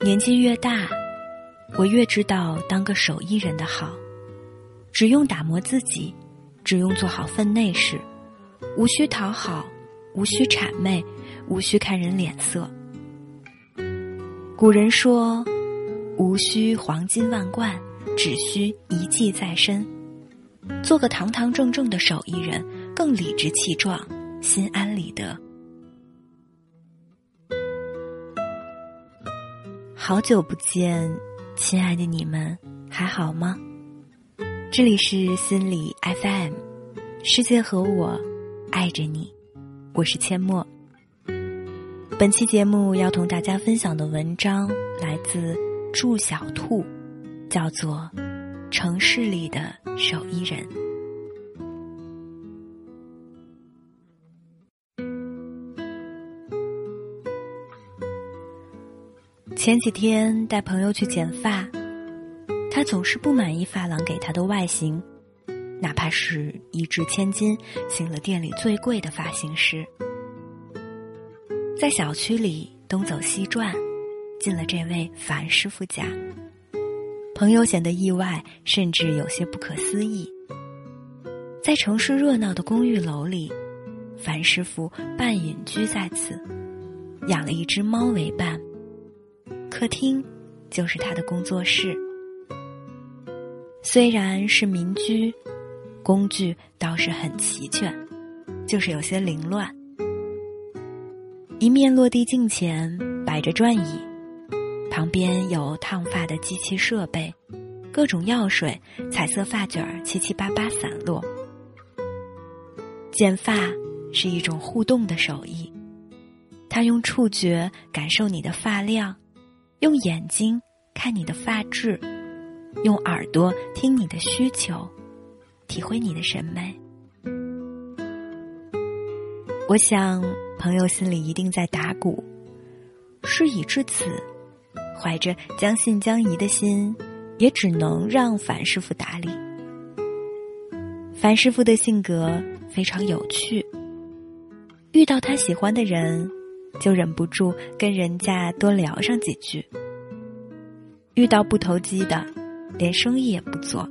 年纪越大，我越知道当个手艺人的好，只用打磨自己，只用做好分内事，无需讨好，无需谄媚，无需看人脸色。古人说：“无需黄金万贯，只需一技在身。”做个堂堂正正的手艺人，更理直气壮，心安理得。好久不见，亲爱的你们，还好吗？这里是心理 FM，世界和我爱着你，我是阡陌。本期节目要同大家分享的文章来自祝小兔，叫做《城市里的手艺人》。前几天带朋友去剪发，他总是不满意发廊给他的外形，哪怕是一掷千金请了店里最贵的发型师。在小区里东走西转，进了这位樊师傅家。朋友显得意外，甚至有些不可思议。在城市热闹的公寓楼里，樊师傅半隐居在此，养了一只猫为伴。客厅就是他的工作室，虽然是民居，工具倒是很齐全，就是有些凌乱。一面落地镜前摆着转椅，旁边有烫发的机器设备，各种药水、彩色发卷儿七七八八散落。剪发是一种互动的手艺，他用触觉感受你的发量。用眼睛看你的发质，用耳朵听你的需求，体会你的审美。我想，朋友心里一定在打鼓。事已至此，怀着将信将疑的心，也只能让樊师傅打理。樊师傅的性格非常有趣，遇到他喜欢的人。就忍不住跟人家多聊上几句。遇到不投机的，连生意也不做。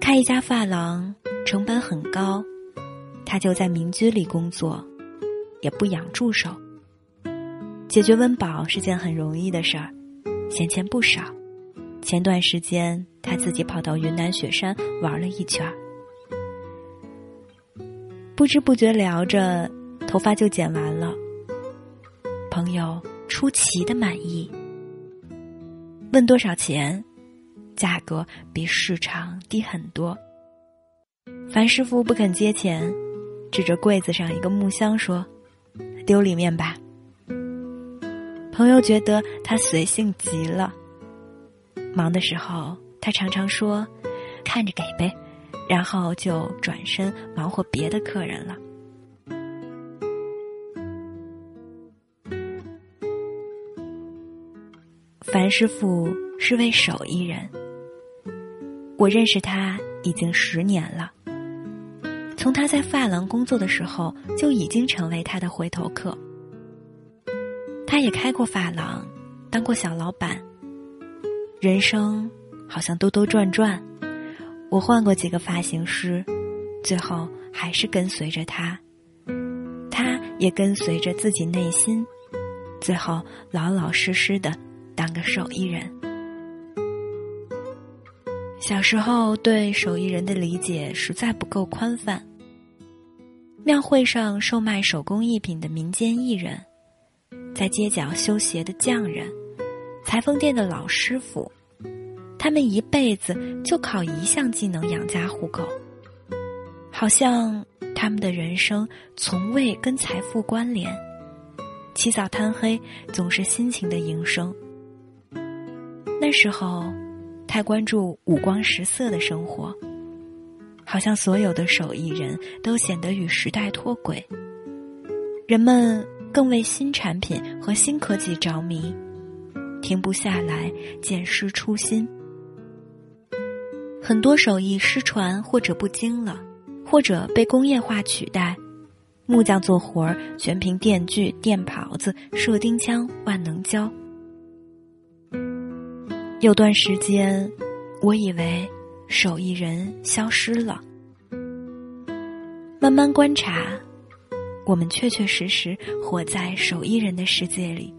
开一家发廊成本很高，他就在民居里工作，也不养助手。解决温饱是件很容易的事儿，闲钱不少。前段时间他自己跑到云南雪山玩了一圈，不知不觉聊着。头发就剪完了，朋友出奇的满意。问多少钱，价格比市场低很多。樊师傅不肯接钱，指着柜子上一个木箱说：“丢里面吧。”朋友觉得他随性极了。忙的时候，他常常说：“看着给呗”，然后就转身忙活别的客人了。樊师傅是位手艺人，我认识他已经十年了。从他在发廊工作的时候，就已经成为他的回头客。他也开过发廊，当过小老板。人生好像兜兜转转，我换过几个发型师，最后还是跟随着他。他也跟随着自己内心，最后老老实实的。当个手艺人，小时候对手艺人的理解实在不够宽泛。庙会上售卖手工艺品的民间艺人，在街角修鞋的匠人，裁缝店的老师傅，他们一辈子就靠一项技能养家糊口，好像他们的人生从未跟财富关联，起早贪黑，总是辛勤的营生。那时候，太关注五光十色的生活，好像所有的手艺人都显得与时代脱轨。人们更为新产品和新科技着迷，停不下来，渐失初心。很多手艺失传或者不精了，或者被工业化取代，木匠做活儿全凭电锯、电刨子、射钉枪、万能胶。有段时间，我以为手艺人消失了。慢慢观察，我们确确实实活在手艺人的世界里，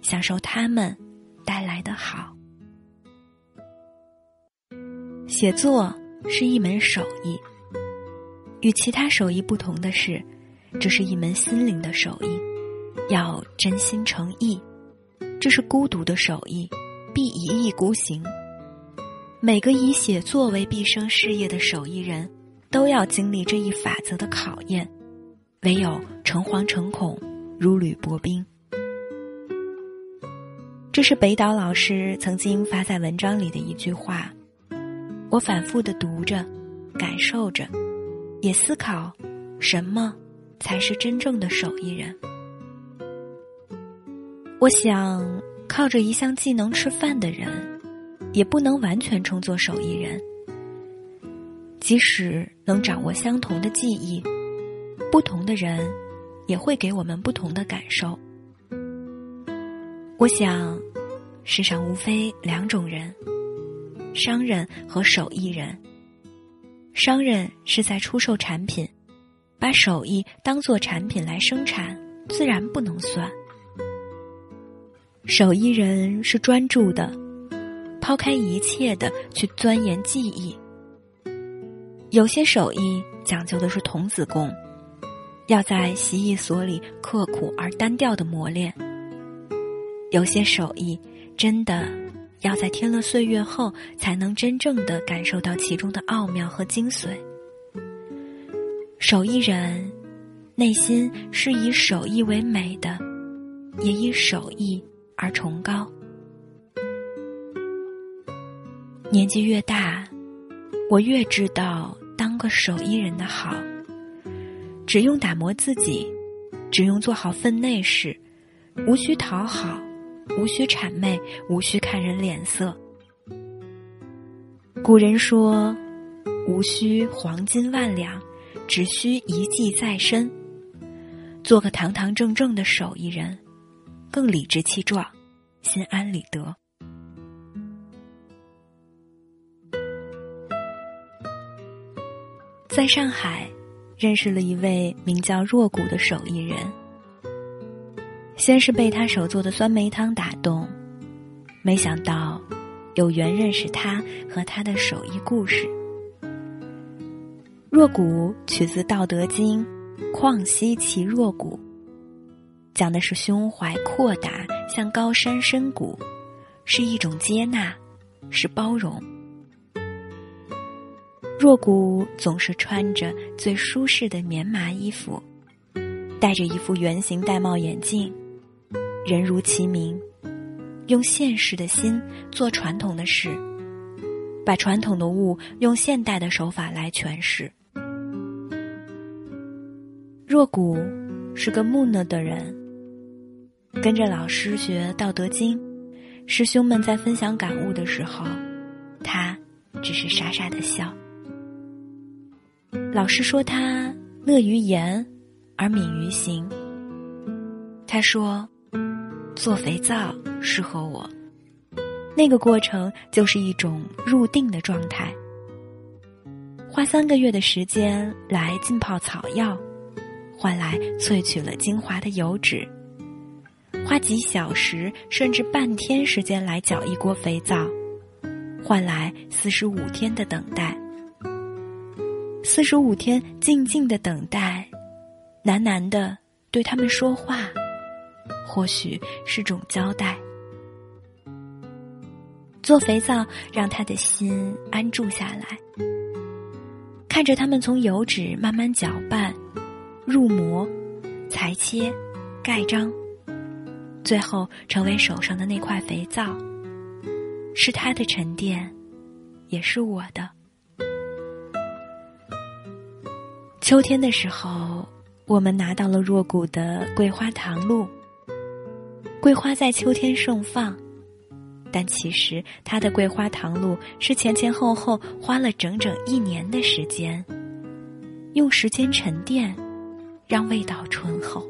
享受他们带来的好。写作是一门手艺，与其他手艺不同的是，这是一门心灵的手艺，要真心诚意。这是孤独的手艺，必一意孤行。每个以写作为毕生事业的手艺人。都要经历这一法则的考验，唯有诚惶诚恐，如履薄冰。这是北岛老师曾经发在文章里的一句话，我反复的读着，感受着，也思考，什么才是真正的手艺人？我想，靠着一项技能吃饭的人，也不能完全称作手艺人。即使能掌握相同的技艺，不同的人也会给我们不同的感受。我想，世上无非两种人：商人和手艺人。商人是在出售产品，把手艺当做产品来生产，自然不能算。手艺人是专注的，抛开一切的去钻研技艺。有些手艺讲究的是童子功，要在习艺所里刻苦而单调的磨练；有些手艺真的要在添了岁月后，才能真正的感受到其中的奥妙和精髓。手艺人内心是以手艺为美的，也以手艺而崇高。年纪越大，我越知道。当个手艺人的好，只用打磨自己，只用做好分内事，无需讨好，无需谄媚，无需看人脸色。古人说：“无需黄金万两，只需一技在身。”做个堂堂正正的手艺人，更理直气壮，心安理得。在上海，认识了一位名叫若谷的手艺人。先是被他手做的酸梅汤打动，没想到有缘认识他和他的手艺故事。若谷取自《道德经》，旷兮其若谷，讲的是胸怀阔达，像高山深谷，是一种接纳，是包容。若谷总是穿着最舒适的棉麻衣服，戴着一副圆形玳瑁眼镜，人如其名，用现实的心做传统的事，把传统的物用现代的手法来诠释。若谷是个木讷的人，跟着老师学《道德经》，师兄们在分享感悟的时候，他只是傻傻的笑。老师说他乐于言，而敏于行。他说，做肥皂适合我，那个过程就是一种入定的状态。花三个月的时间来浸泡草药，换来萃取了精华的油脂；花几小时甚至半天时间来搅一锅肥皂，换来四十五天的等待。四十五天静静的等待，喃喃的对他们说话，或许是种交代。做肥皂让他的心安住下来，看着他们从油脂慢慢搅拌、入模、裁切、盖章，最后成为手上的那块肥皂，是他的沉淀，也是我的。秋天的时候，我们拿到了若谷的桂花糖露。桂花在秋天盛放，但其实它的桂花糖露是前前后后花了整整一年的时间，用时间沉淀，让味道醇厚。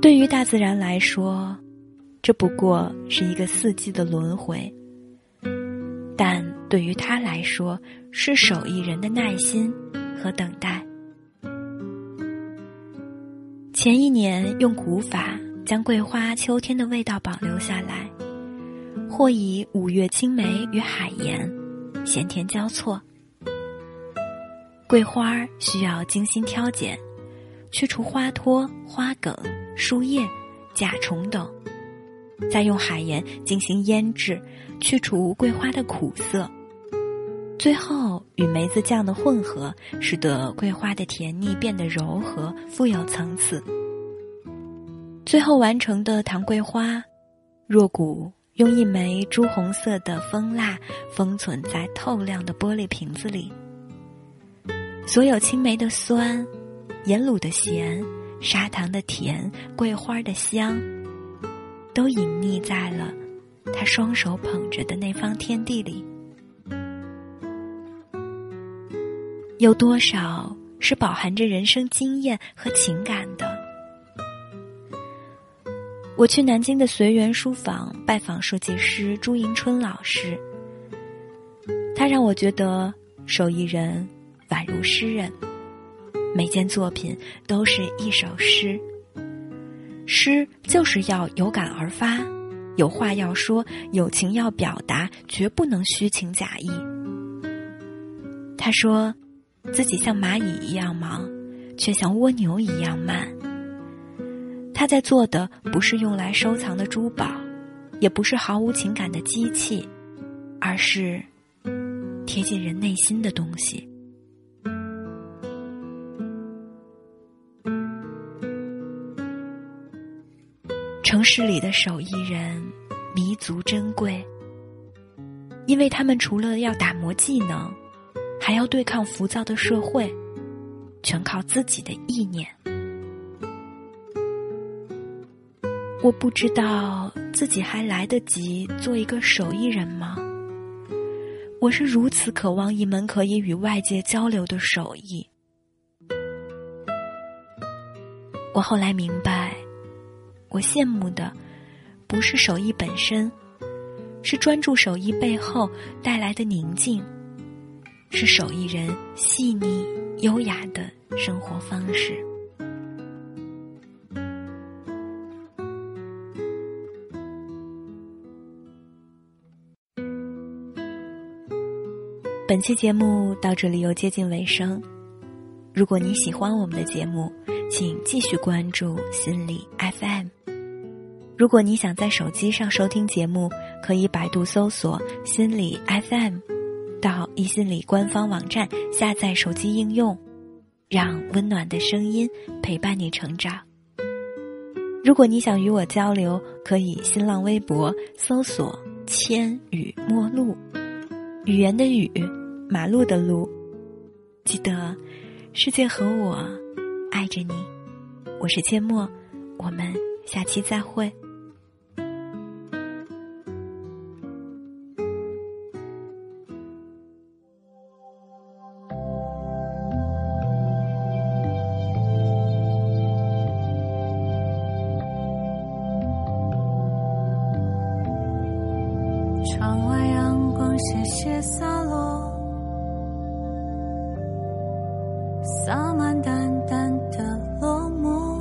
对于大自然来说，这不过是一个四季的轮回；但对于他来说，是手艺人的耐心和等待。前一年用古法将桂花秋天的味道保留下来，或以五月青梅与海盐，咸甜交错。桂花需要精心挑拣，去除花托、花梗、树叶、甲虫等，再用海盐进行腌制，去除桂花的苦涩。最后与梅子酱的混合，使得桂花的甜腻变得柔和、富有层次。最后完成的糖桂花，若谷用一枚朱红色的蜂蜡封存在透亮的玻璃瓶子里。所有青梅的酸，盐卤的咸，砂糖的甜，桂花的香，都隐匿在了他双手捧着的那方天地里。有多少是饱含着人生经验和情感的？我去南京的随园书房拜访设计师朱迎春老师，他让我觉得手艺人。宛如诗人，每件作品都是一首诗。诗就是要有感而发，有话要说，有情要表达，绝不能虚情假意。他说，自己像蚂蚁一样忙，却像蜗牛一样慢。他在做的不是用来收藏的珠宝，也不是毫无情感的机器，而是贴近人内心的东西。城市里的手艺人弥足珍贵，因为他们除了要打磨技能，还要对抗浮躁的社会，全靠自己的意念。我不知道自己还来得及做一个手艺人吗？我是如此渴望一门可以与外界交流的手艺。我后来明白。我羡慕的，不是手艺本身，是专注手艺背后带来的宁静，是手艺人细腻优雅的生活方式。本期节目到这里又接近尾声，如果你喜欢我们的节目，请继续关注心理 FM。如果你想在手机上收听节目，可以百度搜索“心理 FM”，到一心理官方网站下载手机应用，让温暖的声音陪伴你成长。如果你想与我交流，可以新浪微博搜索“千语陌路”，语言的语，马路的路。记得，世界和我爱着你。我是阡陌，我们下期再会。窗外阳光斜斜洒落，洒满淡淡的落寞。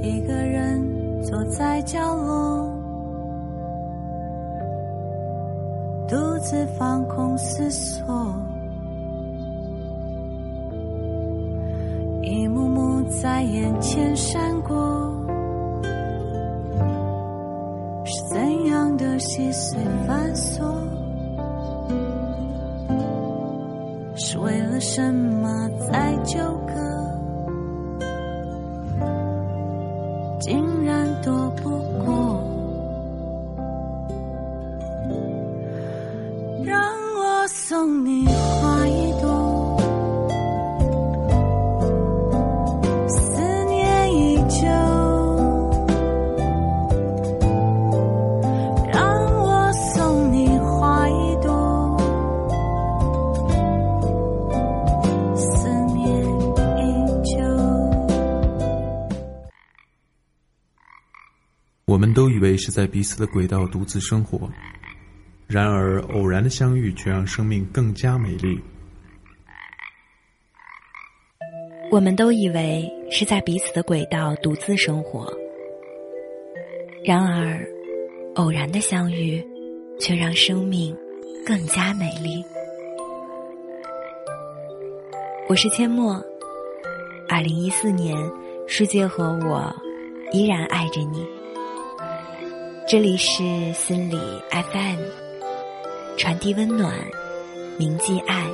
一个人坐在角落，独自放空思索，一幕幕在眼前闪过。为是在彼此的轨道独自生活，然而偶然的相遇却让生命更加美丽。我们都以为是在彼此的轨道独自生活，然而偶然的相遇却让生命更加美丽。我是阡陌，二零一四年，世界和我依然爱着你。这里是心理 FM，传递温暖，铭记爱。